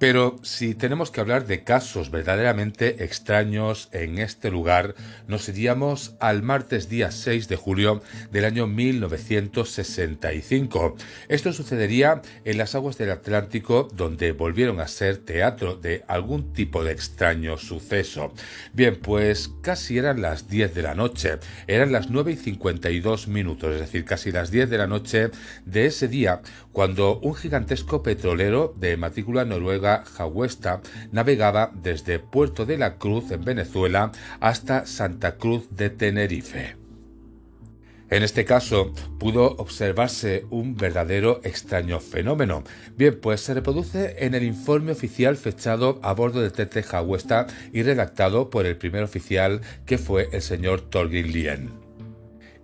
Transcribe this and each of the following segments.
Pero si tenemos que hablar de casos verdaderamente extraños en este lugar, nos iríamos al martes día 6 de julio del año 1965. Esto sucedería en las aguas del Atlántico donde volvieron a ser teatro de algún tipo de extraño suceso. Bien, pues casi eran las 10 de la noche, eran las 9 y 52 minutos, es decir, casi las 10 de la noche de ese día, cuando un gigantesco petrolero de matrícula noruega Jagüesta navegaba desde Puerto de la Cruz en Venezuela hasta Santa Cruz de Tenerife. En este caso, pudo observarse un verdadero extraño fenómeno. Bien, pues se reproduce en el informe oficial fechado a bordo del TT Jagüesta y redactado por el primer oficial que fue el señor Torgil Lien.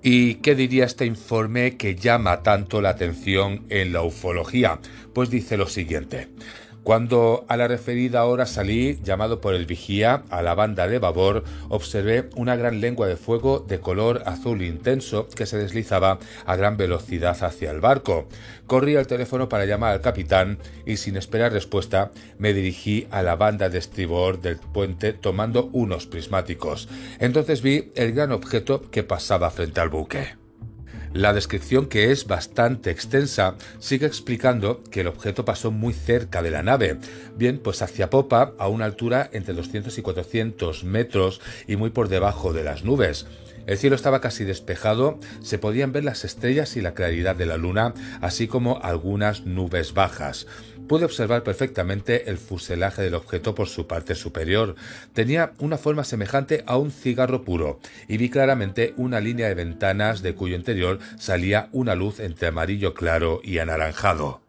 ¿Y qué diría este informe que llama tanto la atención en la ufología? Pues dice lo siguiente. Cuando a la referida hora salí, llamado por el vigía, a la banda de babor, observé una gran lengua de fuego de color azul intenso que se deslizaba a gran velocidad hacia el barco. Corrí al teléfono para llamar al capitán y sin esperar respuesta me dirigí a la banda de estribor del puente tomando unos prismáticos. Entonces vi el gran objeto que pasaba frente al buque. La descripción, que es bastante extensa, sigue explicando que el objeto pasó muy cerca de la nave, bien pues hacia popa a una altura entre 200 y 400 metros y muy por debajo de las nubes. El cielo estaba casi despejado, se podían ver las estrellas y la claridad de la luna, así como algunas nubes bajas. Pude observar perfectamente el fuselaje del objeto por su parte superior. Tenía una forma semejante a un cigarro puro y vi claramente una línea de ventanas de cuyo interior salía una luz entre amarillo claro y anaranjado.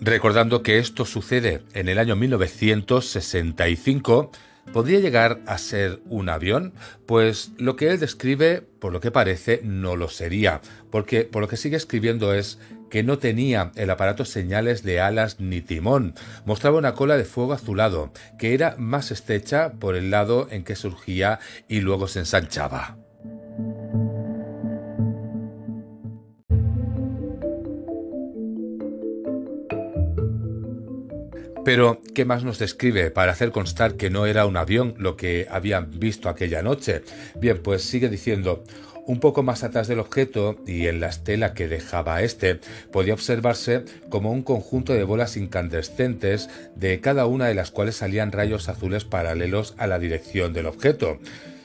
Recordando que esto sucede en el año 1965, ¿Podría llegar a ser un avión? Pues lo que él describe, por lo que parece, no lo sería, porque por lo que sigue escribiendo es que no tenía el aparato señales de alas ni timón. Mostraba una cola de fuego azulado, que era más estrecha por el lado en que surgía y luego se ensanchaba. Pero, ¿qué más nos describe para hacer constar que no era un avión lo que habían visto aquella noche? Bien, pues sigue diciendo, un poco más atrás del objeto y en la estela que dejaba este, podía observarse como un conjunto de bolas incandescentes, de cada una de las cuales salían rayos azules paralelos a la dirección del objeto.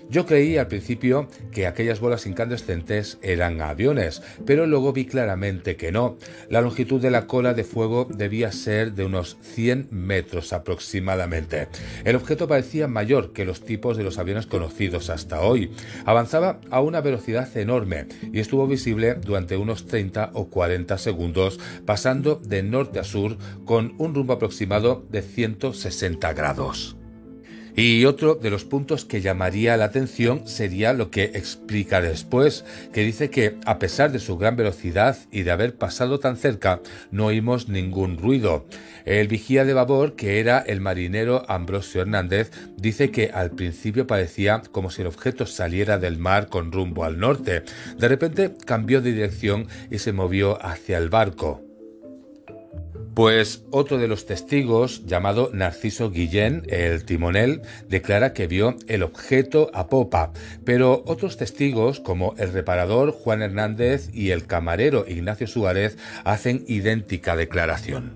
Yo creí al principio que aquellas bolas incandescentes eran aviones, pero luego vi claramente que no. La longitud de la cola de fuego debía ser de unos 100 metros aproximadamente. El objeto parecía mayor que los tipos de los aviones conocidos hasta hoy. Avanzaba a una velocidad enorme y estuvo visible durante unos 30 o 40 segundos, pasando de norte a sur con un rumbo aproximado de 160 grados. Y otro de los puntos que llamaría la atención sería lo que explica después, que dice que a pesar de su gran velocidad y de haber pasado tan cerca, no oímos ningún ruido. El vigía de babor, que era el marinero Ambrosio Hernández, dice que al principio parecía como si el objeto saliera del mar con rumbo al norte. De repente cambió de dirección y se movió hacia el barco. Pues otro de los testigos, llamado Narciso Guillén, el timonel, declara que vio el objeto a popa, pero otros testigos, como el reparador Juan Hernández y el camarero Ignacio Suárez, hacen idéntica declaración.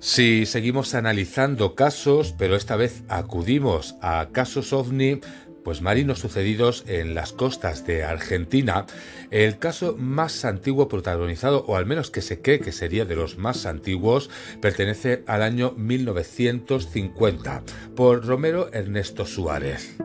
Si seguimos analizando casos, pero esta vez acudimos a casos ovni, pues marinos sucedidos en las costas de Argentina, el caso más antiguo protagonizado, o al menos que se cree que sería de los más antiguos, pertenece al año 1950 por Romero Ernesto Suárez.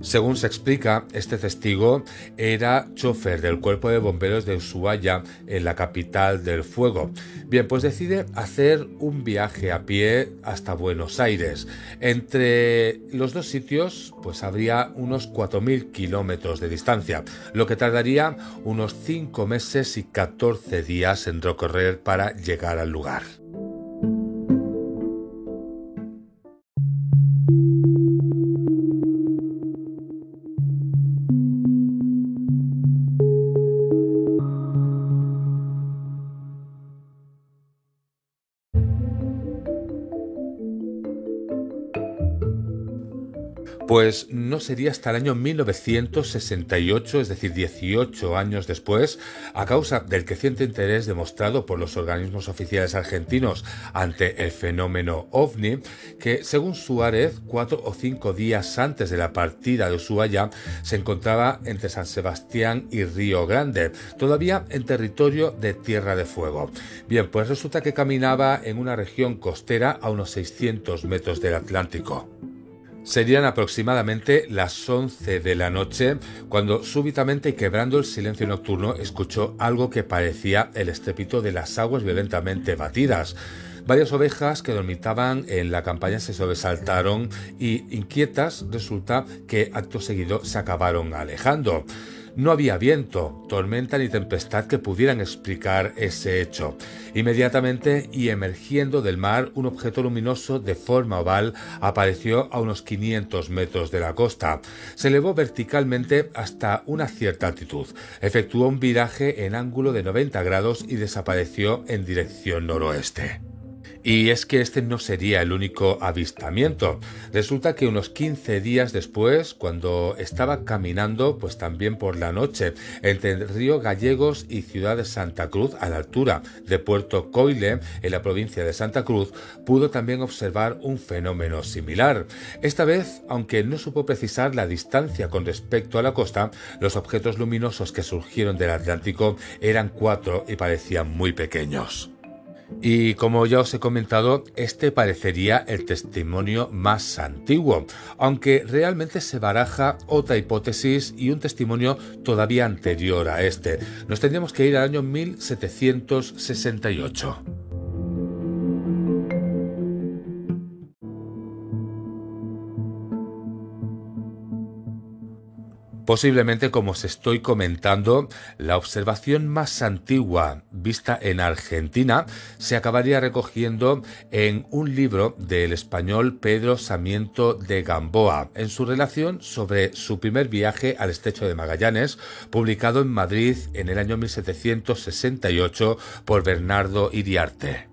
Según se explica, este testigo era chofer del cuerpo de bomberos de Ushuaia, en la capital del fuego. Bien, pues decide hacer un viaje a pie hasta Buenos Aires. Entre los dos sitios, pues habría unos 4.000 kilómetros de distancia, lo que tardaría unos 5 meses y 14 días en recorrer para llegar al lugar. Pues no sería hasta el año 1968, es decir, 18 años después, a causa del creciente interés demostrado por los organismos oficiales argentinos ante el fenómeno ovni, que según Suárez, cuatro o cinco días antes de la partida de Ushuaia, se encontraba entre San Sebastián y Río Grande, todavía en territorio de Tierra de Fuego. Bien, pues resulta que caminaba en una región costera a unos 600 metros del Atlántico. Serían aproximadamente las 11 de la noche cuando súbitamente y quebrando el silencio nocturno escuchó algo que parecía el estrépito de las aguas violentamente batidas. Varias ovejas que dormitaban en la campaña se sobresaltaron y inquietas resulta que acto seguido se acabaron alejando. No había viento, tormenta ni tempestad que pudieran explicar ese hecho. Inmediatamente y emergiendo del mar, un objeto luminoso de forma oval apareció a unos 500 metros de la costa. Se elevó verticalmente hasta una cierta altitud. Efectuó un viraje en ángulo de 90 grados y desapareció en dirección noroeste. Y es que este no sería el único avistamiento. Resulta que unos 15 días después, cuando estaba caminando, pues también por la noche, entre el río Gallegos y ciudad de Santa Cruz, a la altura de Puerto Coile, en la provincia de Santa Cruz, pudo también observar un fenómeno similar. Esta vez, aunque no supo precisar la distancia con respecto a la costa, los objetos luminosos que surgieron del Atlántico eran cuatro y parecían muy pequeños. Y como ya os he comentado, este parecería el testimonio más antiguo, aunque realmente se baraja otra hipótesis y un testimonio todavía anterior a este. Nos tendríamos que ir al año 1768. Posiblemente, como os estoy comentando, la observación más antigua vista en Argentina se acabaría recogiendo en un libro del español Pedro Samiento de Gamboa, en su relación sobre su primer viaje al estrecho de Magallanes, publicado en Madrid en el año 1768 por Bernardo Iriarte.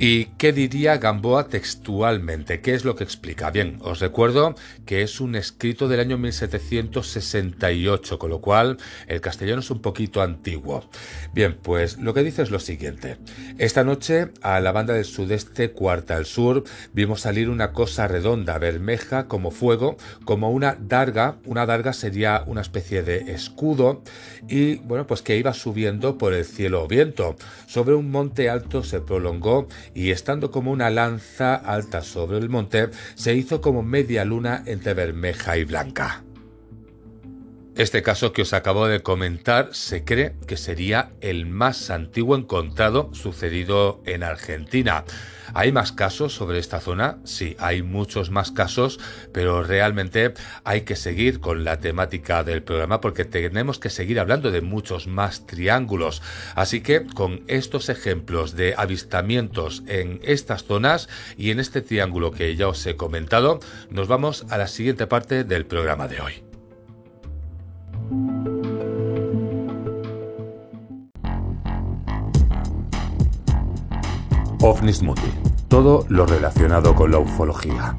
¿Y qué diría Gamboa textualmente? ¿Qué es lo que explica? Bien, os recuerdo que es un escrito del año 1768, con lo cual el castellano es un poquito antiguo. Bien, pues lo que dice es lo siguiente. Esta noche, a la banda del sudeste, cuarta al sur, vimos salir una cosa redonda, bermeja, como fuego, como una darga. Una darga sería una especie de escudo y, bueno, pues que iba subiendo por el cielo o viento. Sobre un monte alto se prolongó y estando como una lanza alta sobre el monte, se hizo como media luna entre bermeja y blanca. Este caso que os acabo de comentar se cree que sería el más antiguo encontrado sucedido en Argentina. ¿Hay más casos sobre esta zona? Sí, hay muchos más casos, pero realmente hay que seguir con la temática del programa porque tenemos que seguir hablando de muchos más triángulos. Así que con estos ejemplos de avistamientos en estas zonas y en este triángulo que ya os he comentado, nos vamos a la siguiente parte del programa de hoy. OVNIS Muti. Todo lo relacionado con la ufología.